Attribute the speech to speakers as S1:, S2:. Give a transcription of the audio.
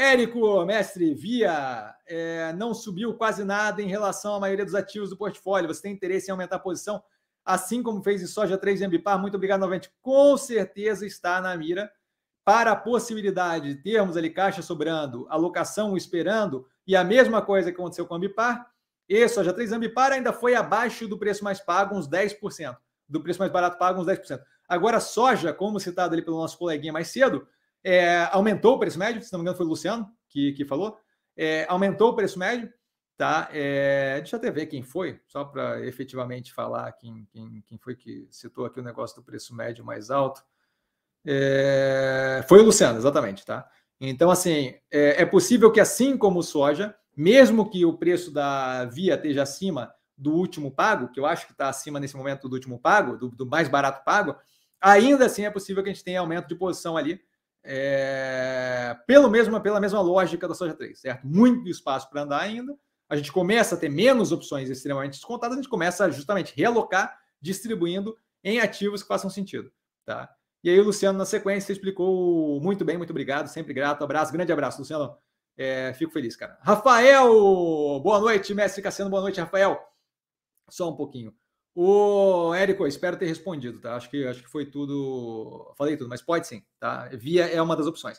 S1: Érico, mestre, via é, não subiu quase nada em relação à maioria dos ativos do portfólio. Você tem interesse em aumentar a posição, assim como fez em soja 3 e Ambipar? Muito obrigado novamente. Com certeza está na mira para a possibilidade de termos ali caixa sobrando, alocação esperando, e a mesma coisa que aconteceu com a Ambipar, e soja 3 Ambipar ainda foi abaixo do preço mais pago, uns 10%. Do preço mais barato pago, uns 10%. Agora, soja, como citado ali pelo nosso coleguinha mais cedo, é, aumentou o preço médio, se não me engano foi o Luciano que, que falou, é, aumentou o preço médio, tá? É, deixa eu até ver quem foi, só para efetivamente falar quem, quem, quem foi que citou aqui o negócio do preço médio mais alto. É, foi o Luciano, exatamente, tá? Então, assim, é, é, possível que, assim como soja, mesmo que o preço da via esteja acima do último pago, que eu acho que está acima nesse momento do último pago, do, do, mais barato pago, ainda assim é possível que a gente tenha aumento de posição ali, é, pelo mesmo, pela mesma lógica da soja 3, certo? Muito espaço para andar ainda. A gente começa a ter menos opções extremamente descontadas, a gente começa justamente a realocar, distribuindo em ativos que façam sentido, tá? E aí o Luciano, na sequência, explicou muito bem, muito obrigado, sempre grato. Abraço, grande abraço, Luciano. É, fico feliz, cara. Rafael, boa noite, mestre Cassiano, boa noite, Rafael. Só um pouquinho. O Érico, espero ter respondido, tá? Acho que, acho que foi tudo. Falei tudo, mas pode sim, tá? Via é uma das opções.